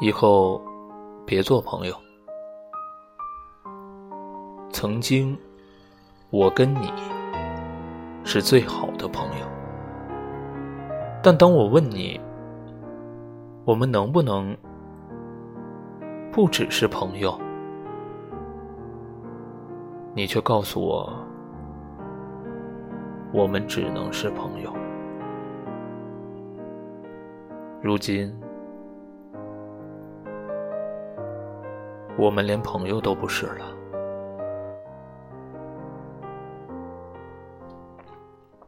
以后别做朋友。曾经，我跟你是最好的朋友，但当我问你，我们能不能不只是朋友，你却告诉我，我们只能是朋友。如今，我们连朋友都不是了。